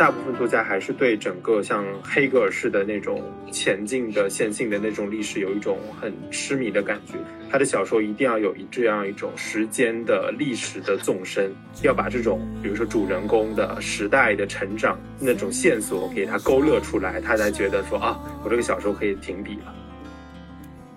大部分作家还是对整个像黑格尔式的那种前进的线性的那种历史有一种很痴迷的感觉。他的小说一定要有一这样一种时间的历史的纵深，要把这种比如说主人公的时代的成长那种线索给他勾勒出来，他才觉得说啊，我这个小说可以停笔了。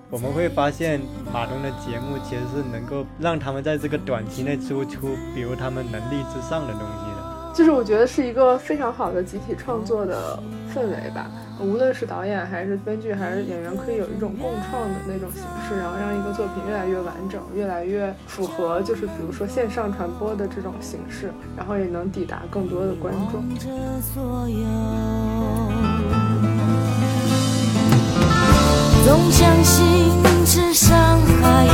我们会发现马东的节目其实是能够让他们在这个短期内输出，比如他们能力之上的东西。就是我觉得是一个非常好的集体创作的氛围吧。无论是导演还是编剧还是演员，可以有一种共创的那种形式，然后让一个作品越来越完整，越来越符合，就是比如说线上传播的这种形式，然后也能抵达更多的观众。总相信世上还有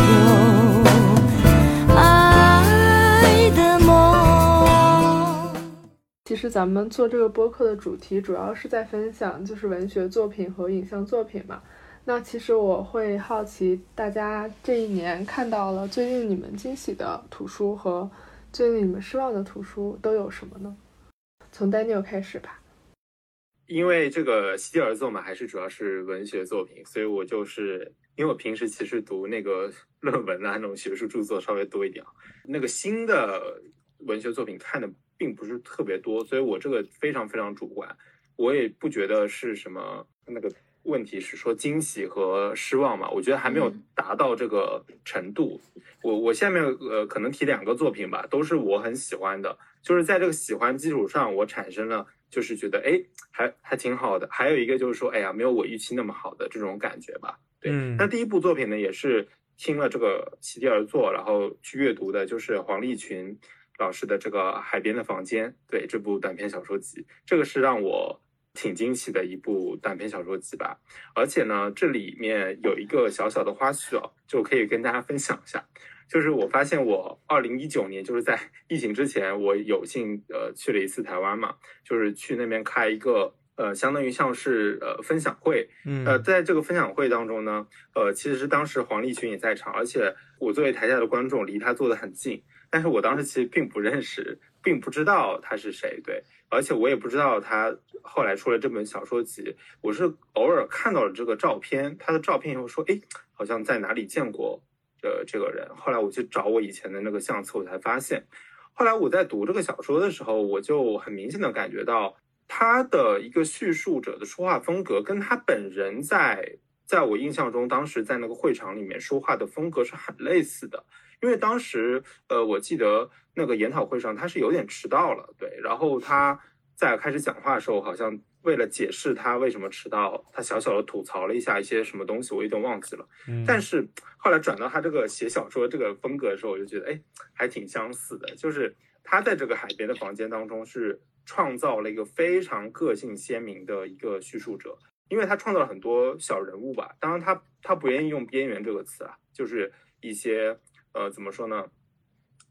其实咱们做这个播客的主题，主要是在分享就是文学作品和影像作品嘛。那其实我会好奇，大家这一年看到了最令你们惊喜的图书和最令你们失望的图书都有什么呢？从 Daniel 开始吧。因为这个席地而坐嘛，还是主要是文学作品，所以我就是因为我平时其实读那个论文啊那种学术著作稍微多一点，那个新的文学作品看的并不是特别多，所以我这个非常非常主观，我也不觉得是什么那个问题是说惊喜和失望嘛，我觉得还没有达到这个程度。我我下面呃可能提两个作品吧，都是我很喜欢的，就是在这个喜欢基础上，我产生了。就是觉得哎，还还挺好的。还有一个就是说，哎呀，没有我预期那么好的这种感觉吧。对，那第一部作品呢，也是听了这个席地而坐，然后去阅读的，就是黄立群老师的这个《海边的房间》。对，这部短篇小说集，这个是让我挺惊喜的一部短篇小说集吧。而且呢，这里面有一个小小的花絮哦，就可以跟大家分享一下。就是我发现，我二零一九年就是在 疫情之前，我有幸呃去了一次台湾嘛，就是去那边开一个呃，相当于像是呃分享会，嗯，呃，在这个分享会当中呢，呃，其实是当时黄立群也在场，而且我作为台下的观众，离他坐得很近，但是我当时其实并不认识，并不知道他是谁，对，而且我也不知道他后来出了这本小说集，我是偶尔看到了这个照片，他的照片以后说，哎，好像在哪里见过。的这个人，后来我去找我以前的那个相册，我才发现，后来我在读这个小说的时候，我就很明显的感觉到他的一个叙述者的说话风格，跟他本人在在我印象中，当时在那个会场里面说话的风格是很类似的。因为当时，呃，我记得那个研讨会上他是有点迟到了，对，然后他在开始讲话的时候，好像。为了解释他为什么迟到，他小小的吐槽了一下一些什么东西，我有点忘记了。嗯，但是后来转到他这个写小说这个风格的时候，我就觉得，哎，还挺相似的。就是他在这个海边的房间当中，是创造了一个非常个性鲜明的一个叙述者，因为他创造了很多小人物吧。当然，他他不愿意用边缘这个词啊，就是一些呃，怎么说呢？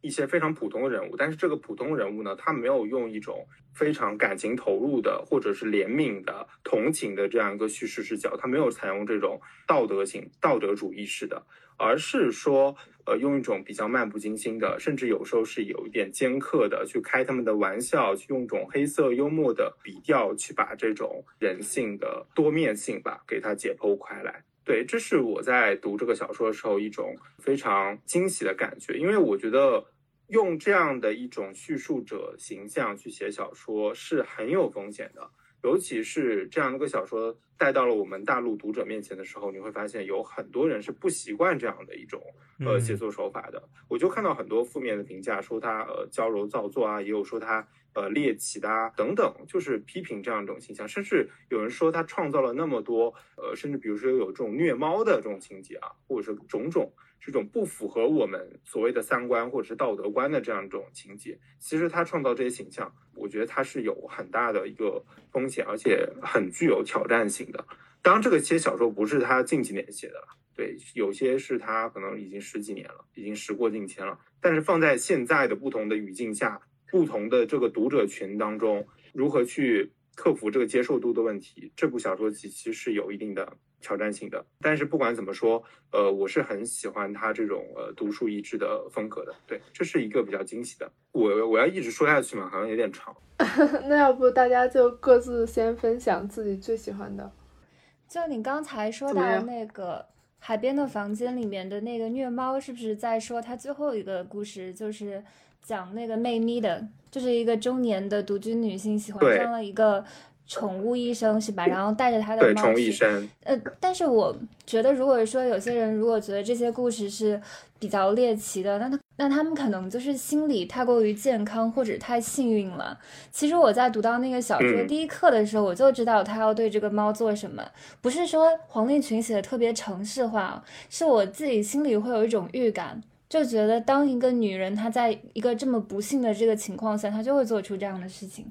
一些非常普通的人物，但是这个普通人物呢，他没有用一种非常感情投入的，或者是怜悯的、同情的这样一个叙事视角，他没有采用这种道德性、道德主义式的，而是说，呃，用一种比较漫不经心的，甚至有时候是有一点尖刻的去开他们的玩笑，去用一种黑色幽默的笔调去把这种人性的多面性吧，给它解剖开来。对，这是我在读这个小说的时候一种非常惊喜的感觉，因为我觉得用这样的一种叙述者形象去写小说是很有风险的，尤其是这样的一个小说带到了我们大陆读者面前的时候，你会发现有很多人是不习惯这样的一种呃写作手法的。我就看到很多负面的评价，说他呃矫揉造作啊，也有说他。呃，猎奇的啊，等等，就是批评这样一种形象，甚至有人说他创造了那么多，呃，甚至比如说有这种虐猫的这种情节啊，或者是种种这种不符合我们所谓的三观或者是道德观的这样一种情节，其实他创造这些形象，我觉得他是有很大的一个风险，而且很具有挑战性的。当然，这个些小说不是他近几年写的了，对，有些是他可能已经十几年了，已经时过境迁了，但是放在现在的不同的语境下。不同的这个读者群当中，如何去克服这个接受度的问题，这部小说集其实是有一定的挑战性的。但是不管怎么说，呃，我是很喜欢他这种呃独树一帜的风格的。对，这是一个比较惊喜的。我我要一直说下去嘛，好像有点长。那要不大家就各自先分享自己最喜欢的。就你刚才说到那个海边的房间里面的那个虐猫，是不是在说他最后一个故事，就是讲那个妹咪的，就是一个中年的独居女性喜欢上了一个。宠物医生是吧？然后带着他的猫去。宠物医生。呃，但是我觉得，如果说有些人如果觉得这些故事是比较猎奇的，那他那他们可能就是心理太过于健康或者太幸运了。其实我在读到那个小说第一课的时候，我就知道他要对这个猫做什么。不是说黄立群写的特别城市化，是我自己心里会有一种预感，就觉得当一个女人她在一个这么不幸的这个情况下，她就会做出这样的事情。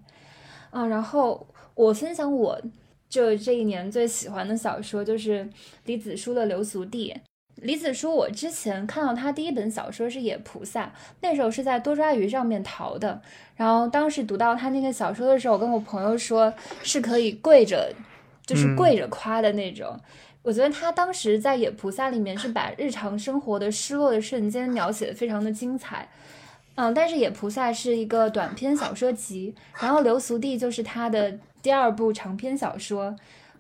啊，然后。我分享我就这一年最喜欢的小说就是李子书的《流俗地》。李子书，我之前看到他第一本小说是《野菩萨》，那时候是在多抓鱼上面淘的。然后当时读到他那个小说的时候，我跟我朋友说是可以跪着，就是跪着夸的那种。我觉得他当时在《野菩萨》里面是把日常生活的失落的瞬间描写的非常的精彩。嗯，但是《野菩萨》是一个短篇小说集，然后《流俗地》就是他的。第二部长篇小说，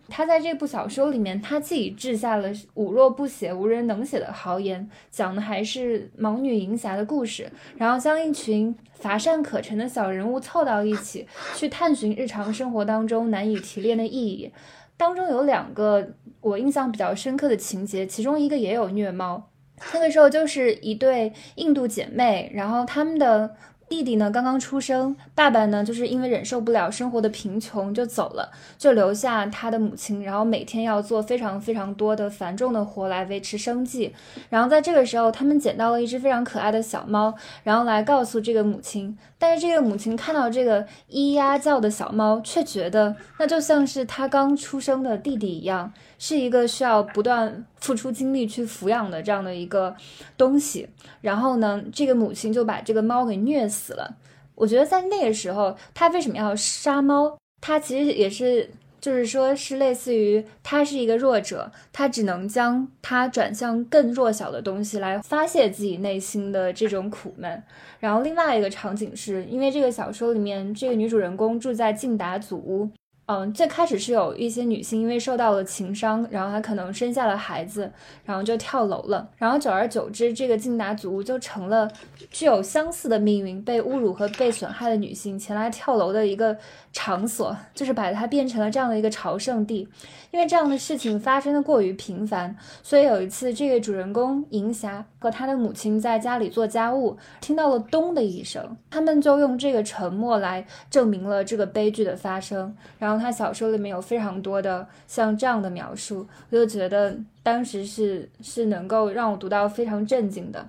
他在这部小说里面，他自己掷下了“吾若不写，无人能写”的豪言，讲的还是盲女银霞的故事，然后将一群乏善可陈的小人物凑到一起，去探寻日常生活当中难以提炼的意义。当中有两个我印象比较深刻的情节，其中一个也有虐猫。那个时候就是一对印度姐妹，然后他们的。弟弟呢，刚刚出生，爸爸呢，就是因为忍受不了生活的贫穷就走了，就留下他的母亲，然后每天要做非常非常多的繁重的活来维持生计。然后在这个时候，他们捡到了一只非常可爱的小猫，然后来告诉这个母亲。但是这个母亲看到这个咿呀叫的小猫，却觉得那就像是他刚出生的弟弟一样。是一个需要不断付出精力去抚养的这样的一个东西，然后呢，这个母亲就把这个猫给虐死了。我觉得在那个时候，他为什么要杀猫？他其实也是，就是说是类似于他是一个弱者，他只能将他转向更弱小的东西来发泄自己内心的这种苦闷。然后另外一个场景是因为这个小说里面这个女主人公住在晋达祖屋。嗯，最开始是有一些女性因为受到了情伤，然后她可能生下了孩子，然后就跳楼了。然后久而久之，这个静达族就成了具有相似的命运、被侮辱和被损害的女性前来跳楼的一个场所，就是把它变成了这样的一个朝圣地。因为这样的事情发生的过于频繁，所以有一次，这个主人公银霞和他的母亲在家里做家务，听到了咚的一声，他们就用这个沉默来证明了这个悲剧的发生。然后他小说里面有非常多的像这样的描述，我就觉得当时是是能够让我读到非常震惊的。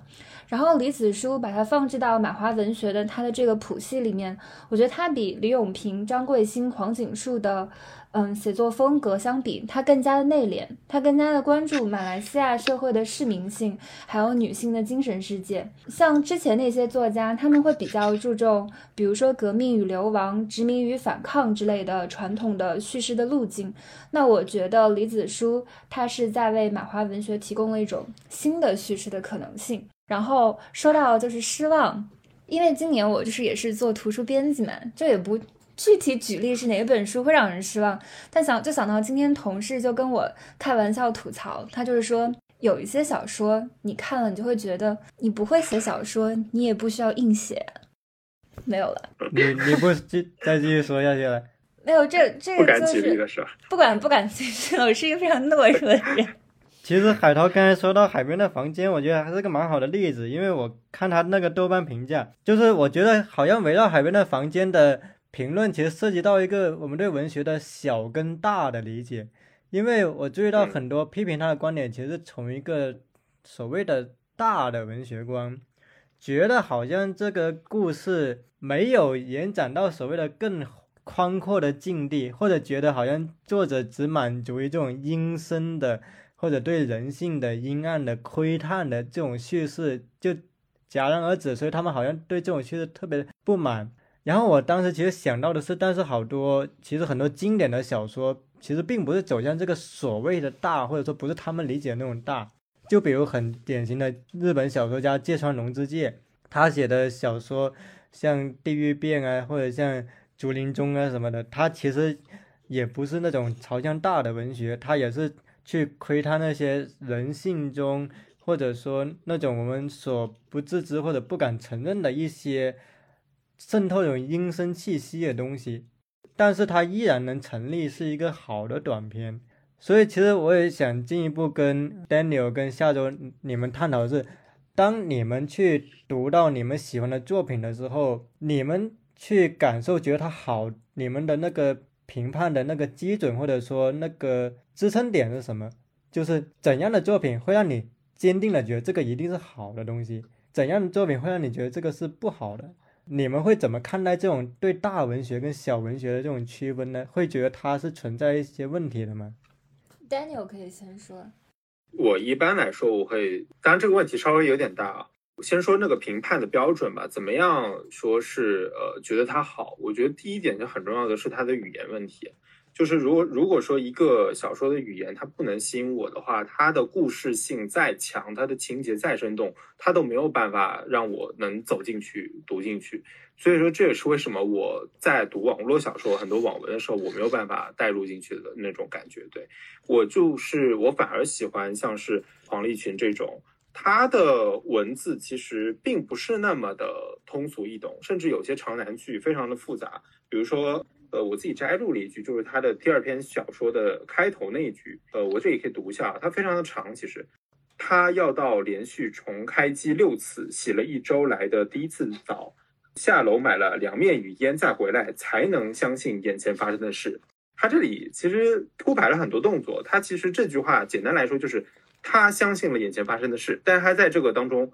然后李子书把它放置到马华文学的他的这个谱系里面，我觉得他比李永平、张贵兴、黄景树的。嗯，写作风格相比，他更加的内敛，他更加的关注马来西亚社会的市民性，还有女性的精神世界。像之前那些作家，他们会比较注重，比如说革命与流亡、殖民与反抗之类的传统的叙事的路径。那我觉得李子书他是在为马华文学提供了一种新的叙事的可能性。然后说到就是失望，因为今年我就是也是做图书编辑嘛，这也不。具体举例是哪本书会让人失望？但想就想到今天同事就跟我开玩笑吐槽，他就是说有一些小说你看了你就会觉得你不会写小说，你也不需要硬写。没有了，你你不继再继续说下去了？没有，这这个就是不敢不敢继续了。我是一个非常懦弱的人。其实海涛刚才说到海边的房间，我觉得还是个蛮好的例子，因为我看他那个豆瓣评价，就是我觉得好像围绕海边的房间的。评论其实涉及到一个我们对文学的小跟大的理解，因为我注意到很多批评他的观点，其实从一个所谓的大的文学观，觉得好像这个故事没有延展到所谓的更宽阔的境地，或者觉得好像作者只满足于这种阴森的或者对人性的阴暗的窥探的这种叙事就戛然而止，所以他们好像对这种叙事特别不满。然后我当时其实想到的是，但是好多其实很多经典的小说，其实并不是走向这个所谓的大，或者说不是他们理解的那种大。就比如很典型的日本小说家芥川龙之介，他写的小说像《地狱变》啊，或者像《竹林中》啊什么的，他其实也不是那种朝向大的文学，他也是去窥探那些人性中，或者说那种我们所不自知或者不敢承认的一些渗透有阴森气息的东西，但是它依然能成立，是一个好的短片。所以，其实我也想进一步跟 Daniel 跟下周你们探讨的是，当你们去读到你们喜欢的作品的时候，你们去感受觉得它好，你们的那个评判的那个基准或者说那个支撑点是什么？就是怎样的作品会让你坚定的觉得这个一定是好的东西？怎样的作品会让你觉得这个是不好的？你们会怎么看待这种对大文学跟小文学的这种区分呢？会觉得它是存在一些问题的吗？Daniel 可以先说。我一般来说，我会，当然这个问题稍微有点大啊。先说那个评判的标准吧，怎么样说是呃觉得它好？我觉得第一点就很重要的是它的语言问题。就是如果如果说一个小说的语言它不能吸引我的话，它的故事性再强，它的情节再生动，它都没有办法让我能走进去读进去。所以说这也是为什么我在读网络小说很多网文的时候，我没有办法带入进去的那种感觉。对我就是我反而喜欢像是黄立群这种，他的文字其实并不是那么的通俗易懂，甚至有些长难句非常的复杂，比如说。呃，我自己摘录了一句，就是他的第二篇小说的开头那一句。呃，我这里可以读一下，它非常的长。其实，他要到连续重开机六次，洗了一周来的第一次澡，下楼买了凉面与烟，再回来才能相信眼前发生的事。他这里其实铺排了很多动作。他其实这句话简单来说就是他相信了眼前发生的事，但他在这个当中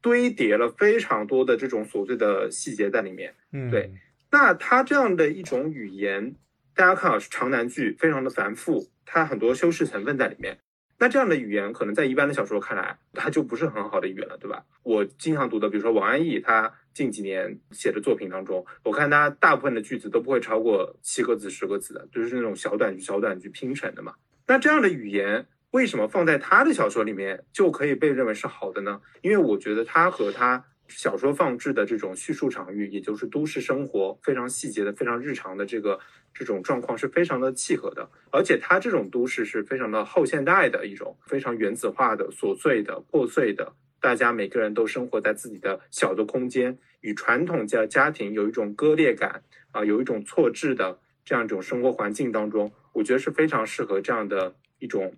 堆叠了非常多的这种琐碎的细节在里面。嗯，对。那他这样的一种语言，大家看啊，长难句，非常的繁复，它很多修饰成分在里面。那这样的语言，可能在一般的小说看来，它就不是很好的语言了，对吧？我经常读的，比如说王安忆，他近几年写的作品当中，我看他大部分的句子都不会超过七个字、十个字的，就是那种小短句、小短句拼成的嘛。那这样的语言，为什么放在他的小说里面就可以被认为是好的呢？因为我觉得他和他。小说放置的这种叙述场域，也就是都市生活非常细节的、非常日常的这个这种状况是非常的契合的，而且它这种都市是非常的后现代的一种非常原子化的、琐碎的、破碎的，大家每个人都生活在自己的小的空间，与传统家家庭有一种割裂感啊，有一种错置的这样一种生活环境当中，我觉得是非常适合这样的一种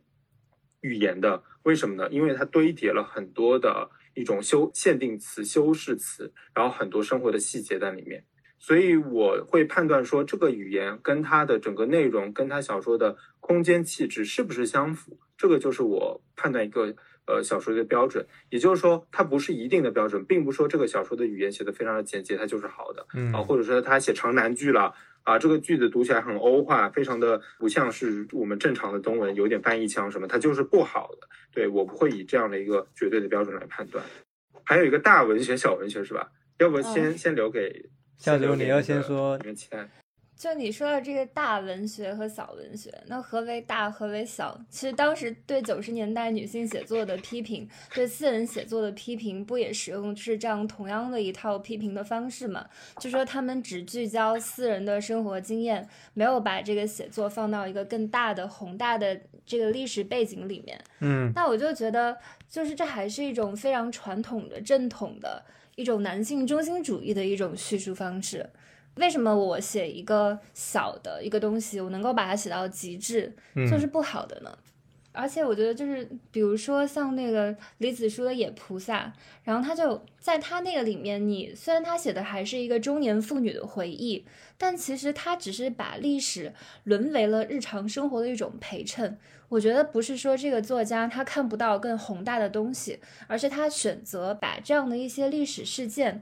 语言的。为什么呢？因为它堆叠了很多的。一种修限定词、修饰词，然后很多生活的细节在里面，所以我会判断说这个语言跟它的整个内容、跟它小说的空间气质是不是相符，这个就是我判断一个呃小说的标准。也就是说，它不是一定的标准，并不说这个小说的语言写的非常的简洁，它就是好的，嗯啊，或者说他写长难句了。啊，这个句子读起来很欧化，非常的不像是我们正常的中文，有点翻译腔什么，它就是不好的。对我不会以这样的一个绝对的标准来判断。还有一个大文学、小文学是吧？要不先先留给下周你要先说。就你说的这个大文学和小文学，那何为大，何为小？其实当时对九十年代女性写作的批评，对私人写作的批评，不也使用是这样同样的一套批评的方式吗？就说他们只聚焦私人的生活经验，没有把这个写作放到一个更大的宏大的这个历史背景里面。嗯，那我就觉得，就是这还是一种非常传统的正统的一种男性中心主义的一种叙述方式。为什么我写一个小的一个东西，我能够把它写到极致，就是不好的呢？而且我觉得，就是比如说像那个李子书的《野菩萨》，然后他就在他那个里面，你虽然他写的还是一个中年妇女的回忆，但其实他只是把历史沦为了日常生活的一种陪衬。我觉得不是说这个作家他看不到更宏大的东西，而是他选择把这样的一些历史事件。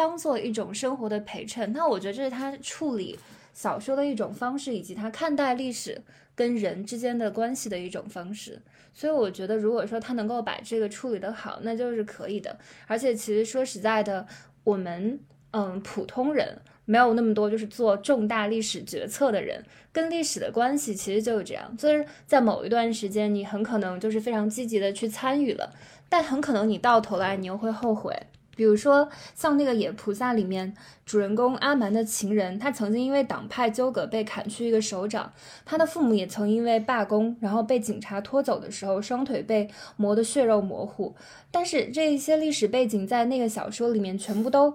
当做一种生活的陪衬，那我觉得这是他处理小说的一种方式，以及他看待历史跟人之间的关系的一种方式。所以我觉得，如果说他能够把这个处理得好，那就是可以的。而且，其实说实在的，我们嗯普通人没有那么多就是做重大历史决策的人，跟历史的关系其实就是这样，就是在某一段时间，你很可能就是非常积极的去参与了，但很可能你到头来你又会后悔。比如说，像那个野菩萨里面，主人公阿蛮的情人，他曾经因为党派纠葛被砍去一个手掌，他的父母也曾因为罢工，然后被警察拖走的时候，双腿被磨得血肉模糊。但是这一些历史背景在那个小说里面全部都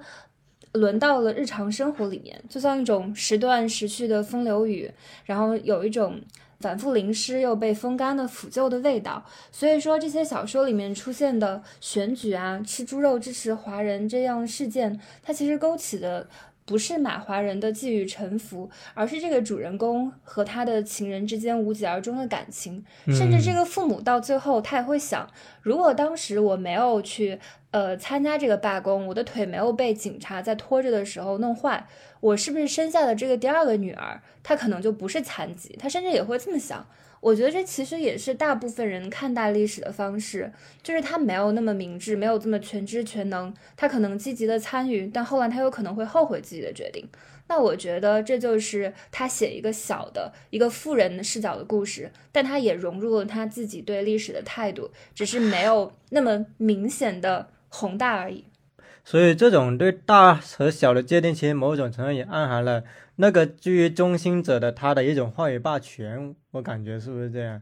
轮到了日常生活里面，就像一种时断时续的风流雨，然后有一种。反复淋湿又被风干的腐旧的味道，所以说这些小说里面出现的选举啊、吃猪肉支持华人这样事件，它其实勾起的不是马华人的寄予臣服，而是这个主人公和他的情人之间无疾而终的感情。甚至这个父母到最后他也会想，如果当时我没有去呃参加这个罢工，我的腿没有被警察在拖着的时候弄坏。我是不是生下的这个第二个女儿，她可能就不是残疾，她甚至也会这么想。我觉得这其实也是大部分人看待历史的方式，就是他没有那么明智，没有这么全知全能，他可能积极的参与，但后来他有可能会后悔自己的决定。那我觉得这就是他写一个小的一个富人的视角的故事，但他也融入了他自己对历史的态度，只是没有那么明显的宏大而已。所以，这种对大和小的界定，其实某种程度也暗含了那个居于中心者的他的一种话语霸权。我感觉是不是这样？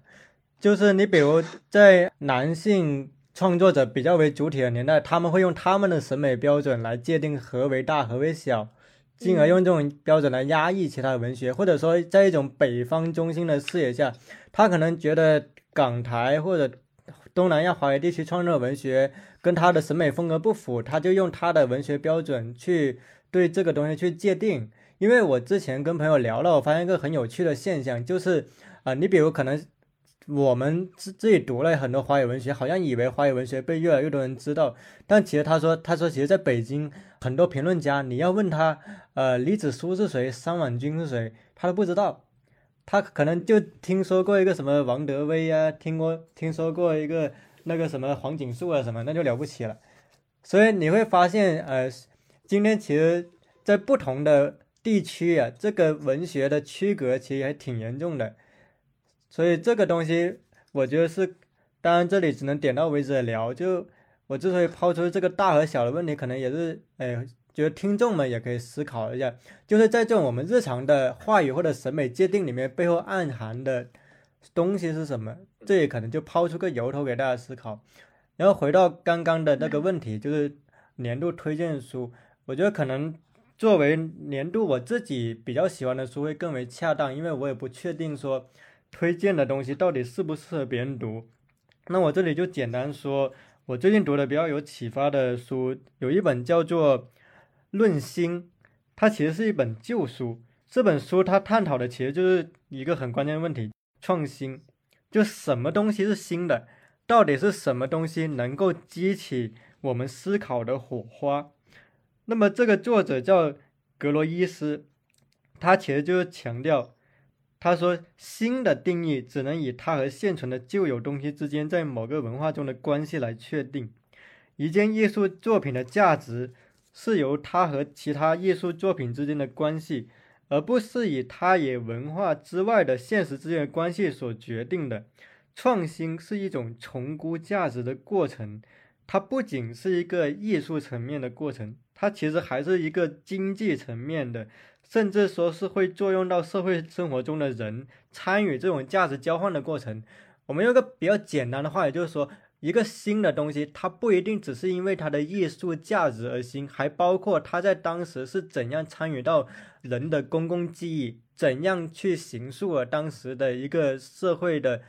就是你比如在男性创作者比较为主体的年代，他们会用他们的审美标准来界定何为大，何为小，进而用这种标准来压抑其他文学，或者说在一种北方中心的视野下，他可能觉得港台或者东南亚华语地区创作文学。跟他的审美风格不符，他就用他的文学标准去对这个东西去界定。因为我之前跟朋友聊了，我发现一个很有趣的现象，就是啊，你比如可能我们自自己读了很多华语文学，好像以为华语文学被越来越多人知道，但其实他说，他说其实在北京很多评论家，你要问他，呃，李子书是谁，三婉君是谁，他都不知道，他可能就听说过一个什么王德威啊，听过听说过一个。那个什么黄锦树啊什么，那就了不起了。所以你会发现，呃，今天其实，在不同的地区啊，这个文学的区隔其实还挺严重的。所以这个东西，我觉得是，当然这里只能点到为止的聊。就我之所以抛出这个大和小的问题，可能也是，哎，觉得听众们也可以思考一下，就是在这种我们日常的话语或者审美界定里面，背后暗含的。东西是什么？这也可能就抛出个由头给大家思考。然后回到刚刚的那个问题，就是年度推荐书，我觉得可能作为年度我自己比较喜欢的书会更为恰当，因为我也不确定说推荐的东西到底适不适合别人读。那我这里就简单说，我最近读的比较有启发的书，有一本叫做《论心》，它其实是一本旧书。这本书它探讨的其实就是一个很关键的问题。创新，就什么东西是新的？到底是什么东西能够激起我们思考的火花？那么这个作者叫格罗伊斯，他其实就是强调，他说新的定义只能以它和现存的旧有东西之间在某个文化中的关系来确定。一件艺术作品的价值是由它和其他艺术作品之间的关系。而不是以它与文化之外的现实之间的关系所决定的。创新是一种重估价值的过程，它不仅是一个艺术层面的过程，它其实还是一个经济层面的，甚至说是会作用到社会生活中的人参与这种价值交换的过程。我们用个比较简单的话，也就是说。一个新的东西，它不一定只是因为它的艺术价值而新，还包括它在当时是怎样参与到人的公共记忆，怎样去形塑了当时的一个社会的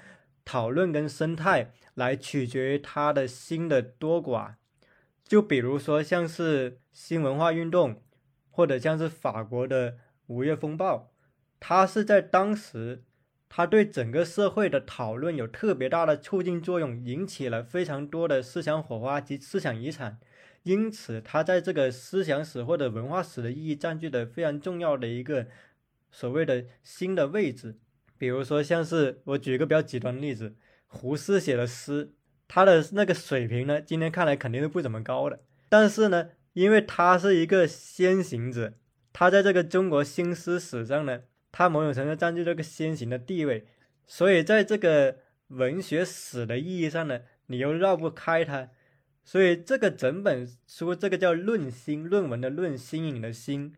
讨论跟生态，来取决于它的新的多寡。就比如说像是新文化运动，或者像是法国的五月风暴，它是在当时。它对整个社会的讨论有特别大的促进作用，引起了非常多的思想火花及思想遗产，因此它在这个思想史或者文化史的意义占据的非常重要的一个所谓的新的位置。比如说，像是我举一个比较极端的例子，胡适写的诗，他的那个水平呢，今天看来肯定是不怎么高的，但是呢，因为他是一个先行者，他在这个中国新诗史上呢，他某种程度占据这个先行的地位，所以在这个文学史的意义上呢，你又绕不开他，所以这个整本书，这个叫《论新》，论文的论，新颖的新，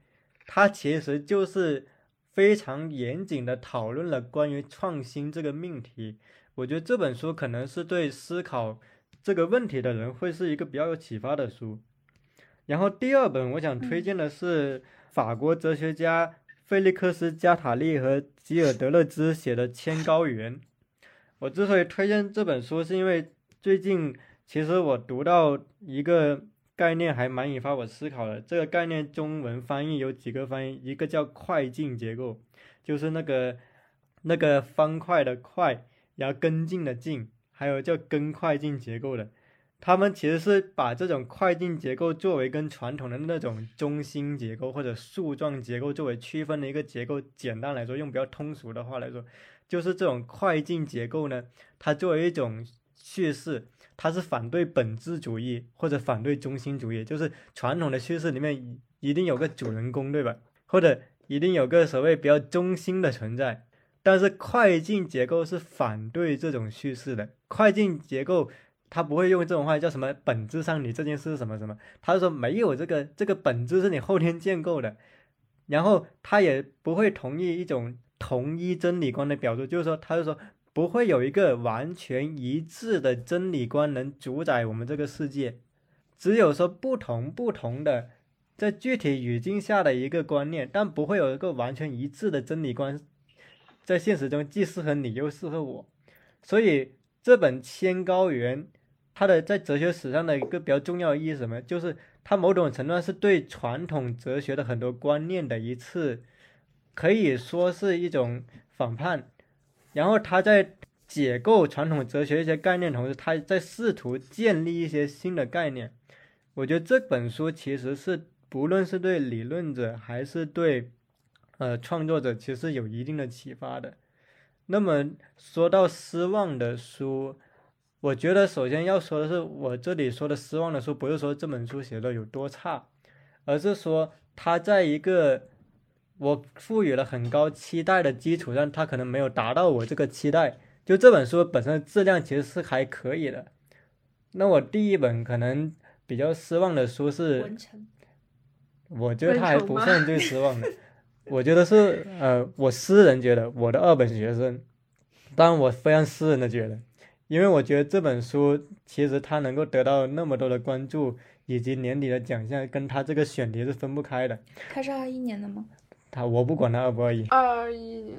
它其实就是非常严谨的讨论了关于创新这个命题。我觉得这本书可能是对思考这个问题的人会是一个比较有启发的书。然后第二本我想推荐的是法国哲学家菲利克斯·加塔利和吉尔德勒兹写的《千高原》。我之所以推荐这本书，是因为最近其实我读到一个概念还蛮引发我思考的。这个概念中文翻译有几个翻译，一个叫快进结构，就是那个那个方块的块。然后跟进的进，还有叫跟快进结构的，他们其实是把这种快进结构作为跟传统的那种中心结构或者树状结构作为区分的一个结构。简单来说，用比较通俗的话来说，就是这种快进结构呢，它作为一种叙事，它是反对本质主义或者反对中心主义。就是传统的叙事里面一定有个主人公，对吧？或者一定有个所谓比较中心的存在。但是快进结构是反对这种叙事的。快进结构他不会用这种话叫什么？本质上你这件事什么什么？他就说没有这个这个本质是你后天建构的。然后他也不会同意一种同一真理观的表述，就是说他就说不会有一个完全一致的真理观能主宰我们这个世界，只有说不同不同的在具体语境下的一个观念，但不会有一个完全一致的真理观。在现实中既适合你又适合我，所以这本《千高原》它的在哲学史上的一个比较重要的意义是什么？就是它某种程度上是对传统哲学的很多观念的一次，可以说是一种反叛。然后他在解构传统哲学一些概念同时，他在试图建立一些新的概念。我觉得这本书其实是不论是对理论者还是对。呃，创作者其实有一定的启发的。那么说到失望的书，我觉得首先要说的是，我这里说的失望的书，不是说这本书写的有多差，而是说它在一个我赋予了很高期待的基础上，它可能没有达到我这个期待。就这本书本身的质量其实是还可以的。那我第一本可能比较失望的书是，我觉得它还不算最失望的。我觉得是，呃，我私人觉得我的二本学生，当然我非常私人的觉得，因为我觉得这本书其实它能够得到那么多的关注，以及年底的奖项，跟它这个选题是分不开的。它是二一年的吗？它我不管它二不二一。二一年。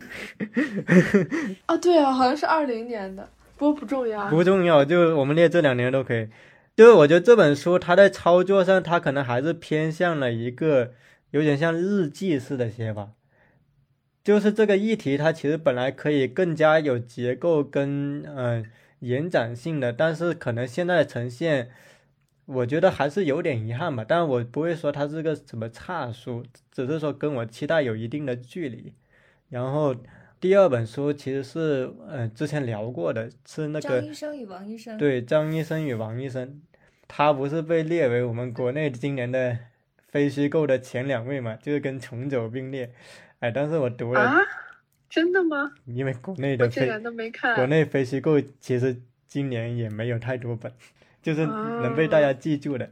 啊，对啊，好像是二零年的，不过不重要。不重要，就我们列这两年都可以。就是我觉得这本书它在操作上，它可能还是偏向了一个。有点像日记式的写法，就是这个议题，它其实本来可以更加有结构跟嗯延展性的，但是可能现在的呈现，我觉得还是有点遗憾吧。但是我不会说它是个什么差书，只是说跟我期待有一定的距离。然后第二本书其实是嗯之前聊过的，是那个张医生与王医生。对，张医生与王医生，他不是被列为我们国内今年的。非虚构的前两位嘛，就是跟穷走并列，哎，但是我读了，真的吗？因为国内的非国内非虚构其实今年也没有太多本，就是能被大家记住的。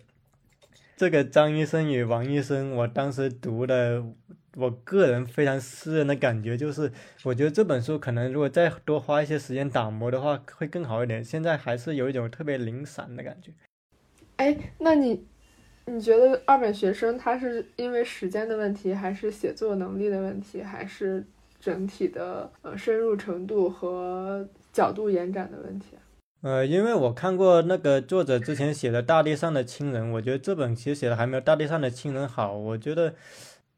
这个张医生与王医生，我当时读的，我个人非常私人的感觉就是，我觉得这本书可能如果再多花一些时间打磨的话，会更好一点。现在还是有一种特别零散的感觉。哎，那你？你觉得二本学生他是因为时间的问题，还是写作能力的问题，还是整体的呃深入程度和角度延展的问题？呃，因为我看过那个作者之前写的《大地上的亲人》，我觉得这本其实写的还没有《大地上的亲人》好。我觉得，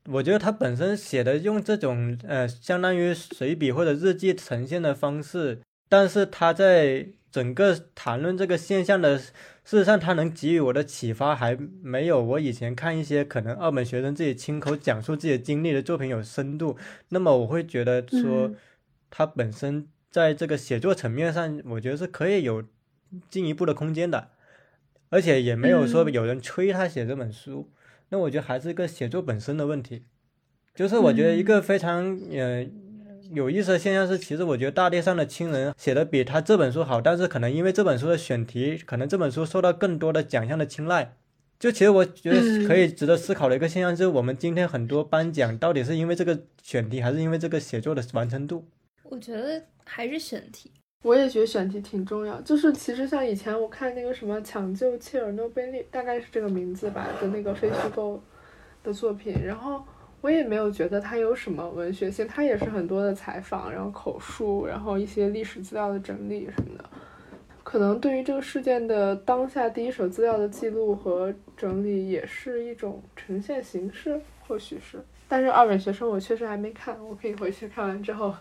我觉得他本身写的用这种呃相当于随笔或者日记呈现的方式，但是他在整个谈论这个现象的。事实上，他能给予我的启发还没有我以前看一些可能二本学生自己亲口讲述自己经历的作品有深度。那么，我会觉得说，他本身在这个写作层面上，我觉得是可以有进一步的空间的，而且也没有说有人催他写这本书。那我觉得还是一个写作本身的问题。就是我觉得一个非常呃有意思的现象是，其实我觉得大地上的亲人写的比他这本书好，但是可能因为这本书的选题，可能这本书受到更多的奖项的青睐。就其实我觉得可以值得思考的一个现象，就是我们今天很多颁奖到底是因为这个选题，还是因为这个写作的完成度？我觉得还是选题。我也觉得选题挺重要，就是其实像以前我看那个什么《抢救切尔诺贝利》，大概是这个名字吧的那个非虚构的作品，然后我也没有觉得它有什么文学性，它也是很多的采访，然后口述，然后一些历史资料的整理什么的。可能对于这个事件的当下第一手资料的记录和整理，也是一种呈现形式，或许是。但是二本学生我确实还没看，我可以回去看完之后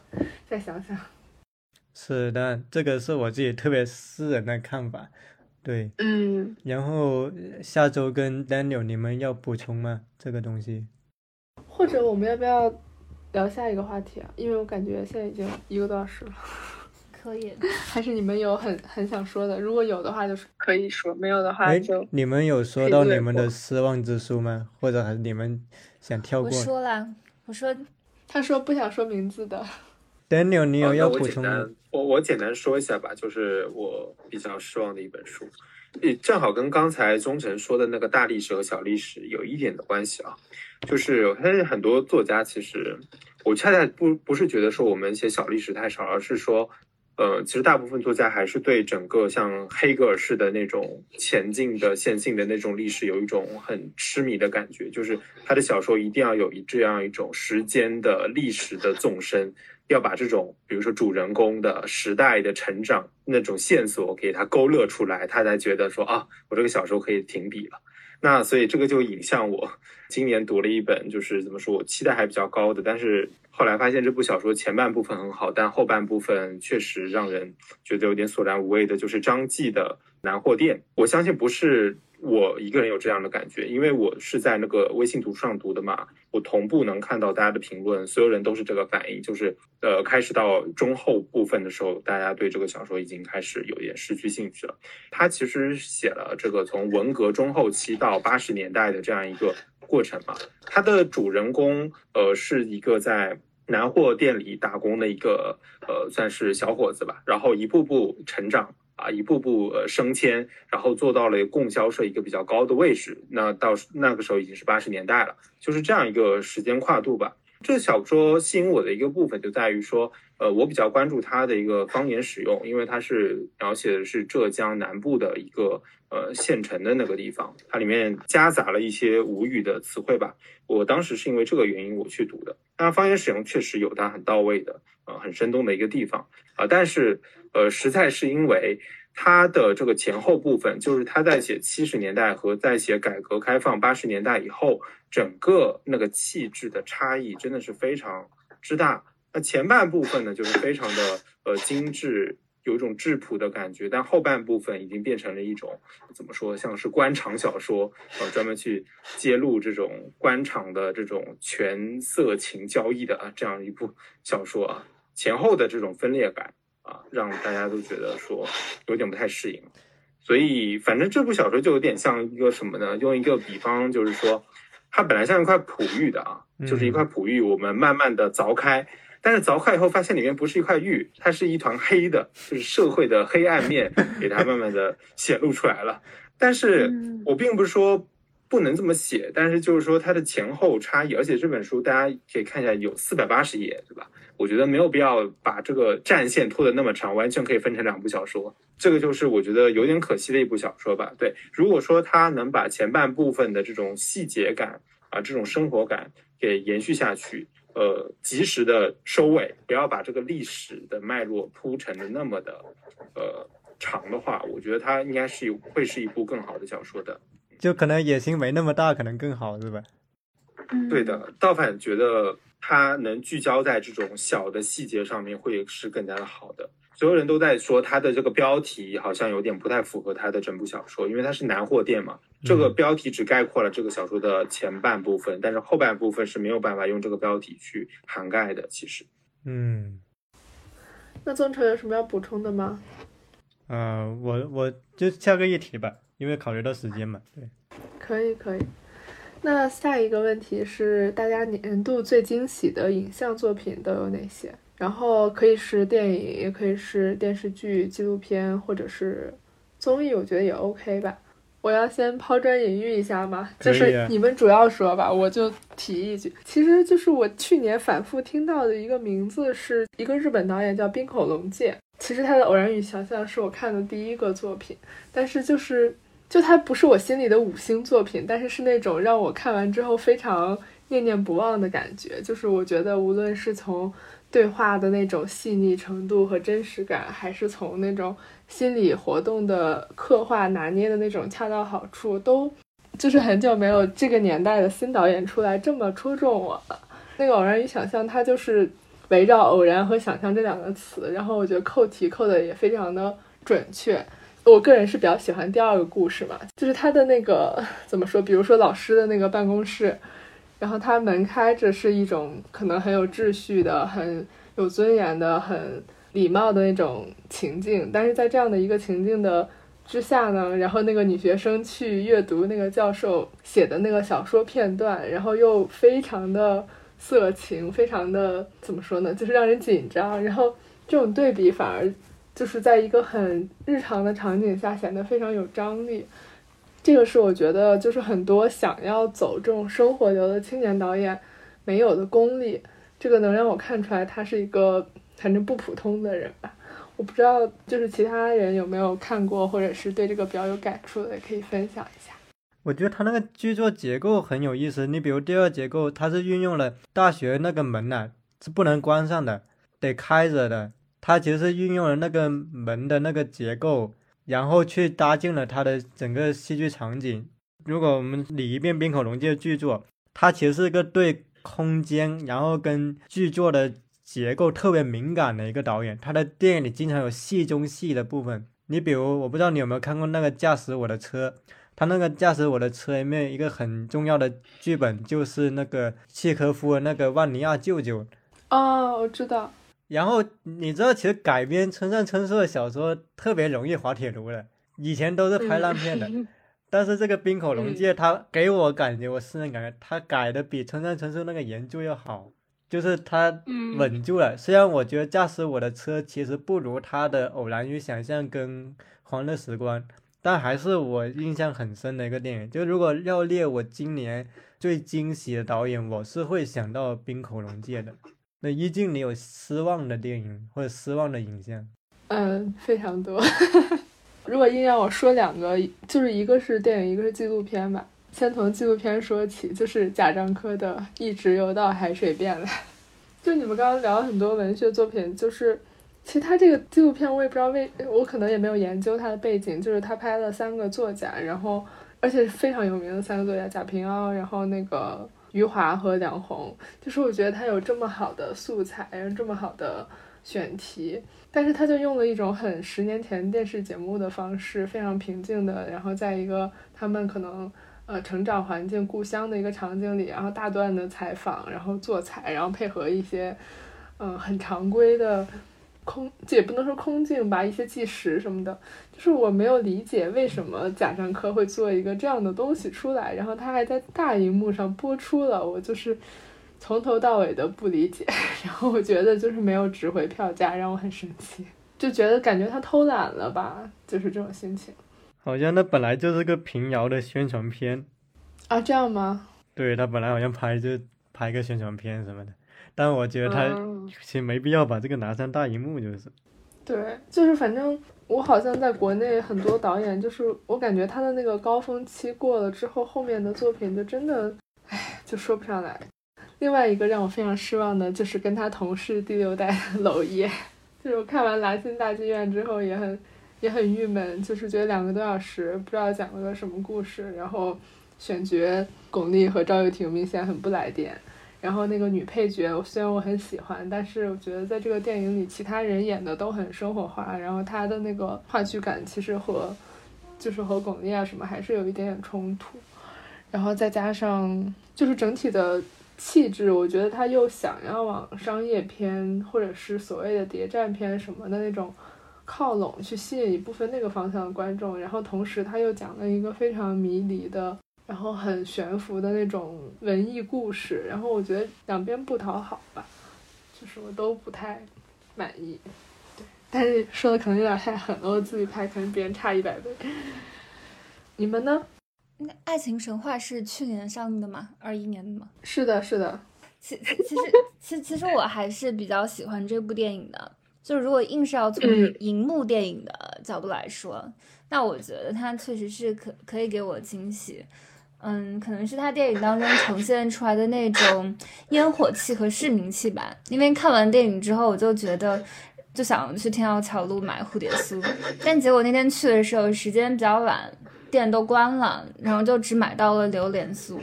再想想。是的，这个是我自己特别私人的看法，对，嗯，然后下周跟 Daniel 你们要补充吗？这个东西，或者我们要不要聊下一个话题啊？因为我感觉现在已经一个多小时了，可以，还是你们有很很想说的？如果有的话，就是可以说；没有的话哎就，你们有说到你们的失望之书吗？或者还是你们想跳过我说了，我说他说不想说名字的。？Daniel，你有要补充吗？单，我我简单说一下吧，就是我比较失望的一本书，也正好跟刚才忠诚说的那个大历史和小历史有一点的关系啊。就是我发现很多作家其实，我恰恰不不是觉得说我们写小历史太少，而是说，呃，其实大部分作家还是对整个像黑格尔式的那种前进的线性的那种历史有一种很痴迷的感觉，就是他的小说一定要有一这样一种时间的历史的纵深。要把这种，比如说主人公的时代的成长那种线索给他勾勒出来，他才觉得说啊，我这个小说可以停笔了。那所以这个就引向我今年读了一本，就是怎么说我期待还比较高的，但是后来发现这部小说前半部分很好，但后半部分确实让人觉得有点索然无味的，就是张继的《南货店》。我相信不是我一个人有这样的感觉，因为我是在那个微信读书上读的嘛，我同步能看到大家的评论，所有人都是这个反应，就是呃，开始到中后部分的时候，大家对这个小说已经开始有点失去兴趣了。他其实写了这个从文革中后期到八十年代的这样一个过程嘛，他的主人公呃是一个在。南货店里打工的一个呃，算是小伙子吧，然后一步步成长啊，一步步呃升迁，然后做到了供销社一个比较高的位置。那到那个时候已经是八十年代了，就是这样一个时间跨度吧。这小说吸引我的一个部分就在于说，呃，我比较关注它的一个方言使用，因为它是描写的是浙江南部的一个呃县城的那个地方，它里面夹杂了一些吴语的词汇吧。我当时是因为这个原因我去读的。当然，方言使用确实有它很到位的，呃，很生动的一个地方啊、但是呃，实在是因为它的这个前后部分，就是他在写七十年代和在写改革开放八十年代以后，整个那个气质的差异真的是非常之大。那前半部分呢，就是非常的呃精致，有一种质朴的感觉，但后半部分已经变成了一种怎么说，像是官场小说，呃，专门去揭露这种官场的这种权色情交易的啊这样一部小说啊，前后的这种分裂感啊，让大家都觉得说有点不太适应。所以，反正这部小说就有点像一个什么呢？用一个比方，就是说，它本来像一块璞玉的啊，就是一块璞玉，我们慢慢的凿开，但是凿开以后发现里面不是一块玉，它是一团黑的，就是社会的黑暗面给它慢慢的显露出来了。但是我并不是说不能这么写，但是就是说它的前后差异，而且这本书大家可以看一下，有四百八十页，对吧？我觉得没有必要把这个战线拖得那么长，完全可以分成两部小说。这个就是我觉得有点可惜的一部小说吧。对，如果说它能把前半部分的这种细节感啊，这种生活感给延续下去，呃，及时的收尾，不要把这个历史的脉络铺陈的那么的呃长的话，我觉得它应该是有会是一部更好的小说的。就可能野心没那么大，可能更好，是吧？对的，倒反觉得它能聚焦在这种小的细节上面，会是更加的好的。所有人都在说他的这个标题好像有点不太符合他的整部小说，因为它是南货店嘛。这个标题只概括了这个小说的前半部分，但是后半部分是没有办法用这个标题去涵盖的。其实，嗯，那宗成有什么要补充的吗？呃，我我就下个议题吧，因为考虑到时间嘛，对。可以可以。那下一个问题是，大家年度最惊喜的影像作品都有哪些？然后可以是电影，也可以是电视剧、纪录片，或者是综艺，我觉得也 OK 吧。我要先抛砖引玉一下吗？就是你们主要说吧，我就提一句，其实就是我去年反复听到的一个名字，是一个日本导演叫冰口龙介。其实他的《偶然与想象》是我看的第一个作品，但是就是就他不是我心里的五星作品，但是是那种让我看完之后非常念念不忘的感觉。就是我觉得无论是从对话的那种细腻程度和真实感，还是从那种心理活动的刻画拿捏的那种恰到好处，都就是很久没有这个年代的新导演出来这么戳中我了。那个《偶然与想象》，它就是围绕偶然和想象这两个词，然后我觉得扣题扣的也非常的准确。我个人是比较喜欢第二个故事嘛，就是他的那个怎么说，比如说老师的那个办公室，然后他门开着是一种可能很有秩序的、很有尊严的、很礼貌的那种情境，但是在这样的一个情境的之下呢，然后那个女学生去阅读那个教授写的那个小说片段，然后又非常的色情，非常的怎么说呢，就是让人紧张，然后这种对比反而就是在一个很日常的场景下显得非常有张力。这个是我觉得就是很多想要走这种生活流的青年导演没有的功力，这个能让我看出来他是一个反正不普通的人吧。我不知道就是其他人有没有看过，或者是对这个比较有感触的，也可以分享一下。我觉得他那个剧作结构很有意思。你比如第二结构，它是运用了大学那个门呐、是不能关上的，得开着的。它其实是运用了那个门的那个结构，然后去搭建了它的整个戏剧场景。如果我们理一遍冰口龙介的剧作，它其实是一个对空间，然后跟剧作的结构特别敏感的一个导演。他的电影里经常有戏中戏的部分。你比如，我不知道你有没有看过那个《驾驶我的车》，他那个《驾驶我的车》里面一个很重要的剧本就是那个契诃夫的那个万尼亚舅舅。哦，我知道，然后你知道，其实改编村上春树的小说特别容易滑铁卢的，以前都是拍烂片的。但是这个冰口龙介，他给我感觉，我私人感觉他改的比村上春树那个原著要好，就是他嗯稳住了。虽然我觉得驾驶我的车其实不如他的偶然与想象跟欢乐时光，但还是我印象很深的一个电影。就如果要列我今年最惊喜的导演，我是会想到冰口龙介的。那一静，你有失望的电影或者失望的影像？嗯，非常多。如果硬让我说两个，就是一个是电影，一个是纪录片吧。先从纪录片说起，就是贾樟柯的《一直游到海水变蓝》。就你们刚刚聊了很多文学作品，就是其实他这个纪录片我也不知道为，我可能也没有研究他的背景，就是他拍了三个作家，然后而且非常有名的三个作家，贾平凹，然后那个余华和梁鸿，就是我觉得他有这么好的素材，然后这么好的选题，但是他就用了一种很十年前电视节目的方式，非常平静的，然后在一个他们可能呃成长环境、故乡的一个场景里，然后大段的采访，然后做采，然后配合一些嗯、很常规的空，这也不能说空镜吧，一些纪实什么的，就是我没有理解为什么贾樟柯会做一个这样的东西出来，然后他还在大荧幕上播出了，我就是。从头到尾的不理解，然后我觉得就是没有值回票价，让我很生气，就觉得感觉他偷懒了吧，就是这种心情。好像那本来就是个平遥的宣传片，啊，这样吗？对他本来好像拍就拍个宣传片什么的，但我觉得他嗯其实没必要把这个拿上大荧幕，就是。对，就是反正我好像在国内很多导演，就是我感觉他的那个高峰期过了之后，后面的作品就真的，唉，就说不上来。另外一个让我非常失望的，就是跟他同是第六代的娄烨，就是我看完《兰心大剧院》之后也很也很郁闷，就是觉得两个多小时不知道讲了个什么故事，然后选角巩俐和赵又廷明显很不来电。然后那个女配角，虽然我很喜欢，但是我觉得在这个电影里，其他人演的都很生活化，然后她的那个话剧感其实和就是和巩俐啊什么还是有一点点冲突，然后再加上就是整体的气质，我觉得他又想要往商业片或者是所谓的谍战片什么的那种靠拢，去吸引一部分那个方向的观众，然后同时他又讲了一个非常迷离的然后很悬浮的那种文艺故事，然后我觉得两边不讨好吧，就是我都不太满意。对，但是说的可能有点太狠了，我自己拍可能别人差一百倍。你们呢？那《爱情神话》是去年上映的吗？二一年的吗？是的，是的。其其其实其其实我还是比较喜欢这部电影的。就如果硬是要从荧幕电影的角度来说，那我觉得它确实是可可以给我惊喜。嗯，可能是他电影当中呈现出来的那种烟火气和市民气吧。因为看完电影之后，我就觉得就想去天钥桥路买蝴蝶酥，但结果那天去的时候时间比较晚，店都关了，然后就只买到了榴莲酥。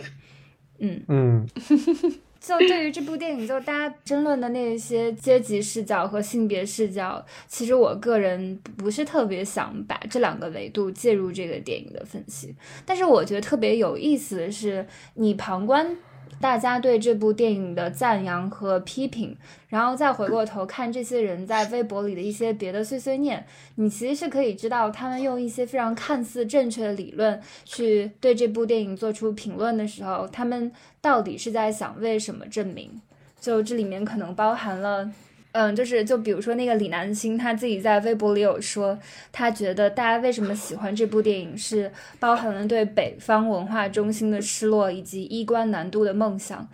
嗯嗯。就对于这部电影，就大家争论的那些阶级视角和性别视角，其实我个人不是特别想把这两个维度介入这个电影的分析。但是我觉得特别有意思的是，你旁观。大家对这部电影的赞扬和批评，然后再回过头看这些人在微博里的一些别的碎碎念，你其实是可以知道，他们用一些非常看似正确的理论去对这部电影做出评论的时候，他们到底是在想为什么证明？就这里面可能包含了。嗯，就是就比如说那个李南星，他自己在微博里有说，他觉得大家为什么喜欢这部电影，是包含了对北方文化中心的失落以及衣冠南渡的梦想，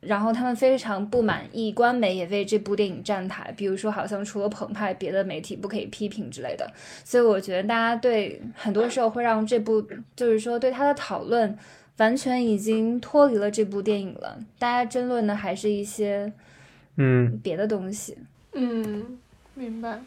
然后他们非常不满意，官媒也为这部电影站台，比如说好像除了澎湃，别的媒体不可以批评之类的。所以我觉得大家对很多时候会让这部，就是说对他的讨论，完全已经脱离了这部电影了，大家争论的还是一些。嗯，别的东西，嗯，明白，